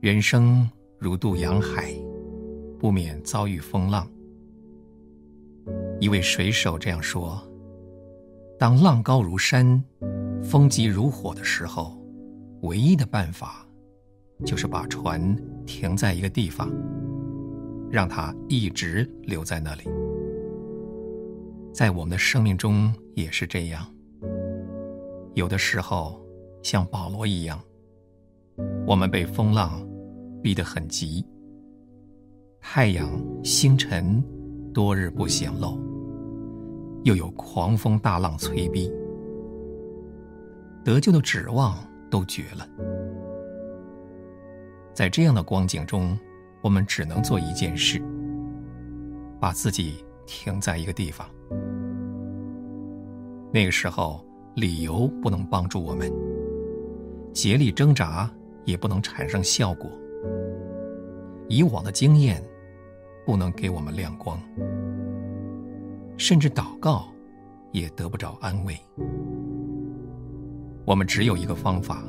人生如渡洋海，不免遭遇风浪。一位水手这样说：“当浪高如山，风急如火的时候，唯一的办法，就是把船停在一个地方，让它一直留在那里。在我们的生命中也是这样。有的时候，像保罗一样，我们被风浪逼得很急，太阳、星辰多日不显露。”又有狂风大浪催逼，得救的指望都绝了。在这样的光景中，我们只能做一件事：把自己停在一个地方。那个时候，理由不能帮助我们，竭力挣扎也不能产生效果，以往的经验不能给我们亮光。甚至祷告，也得不着安慰。我们只有一个方法，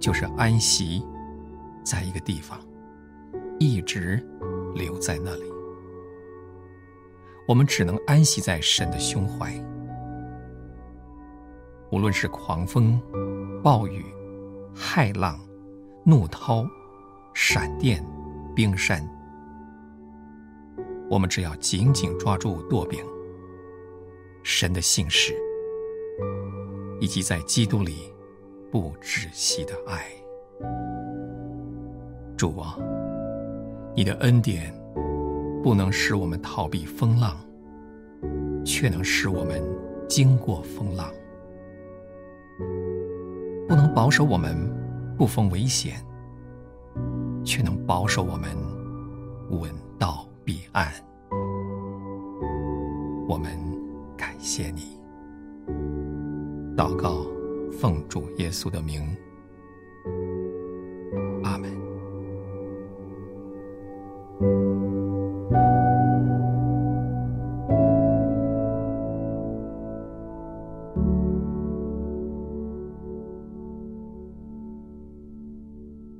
就是安息在一个地方，一直留在那里。我们只能安息在神的胸怀。无论是狂风、暴雨、骇浪、怒涛、闪电、冰山。我们只要紧紧抓住舵柄，神的信实，以及在基督里不窒息的爱。主啊，你的恩典不能使我们逃避风浪，却能使我们经过风浪；不能保守我们不逢危险，却能保守我们稳到彼岸，我们感谢你。祷告，奉主耶稣的名，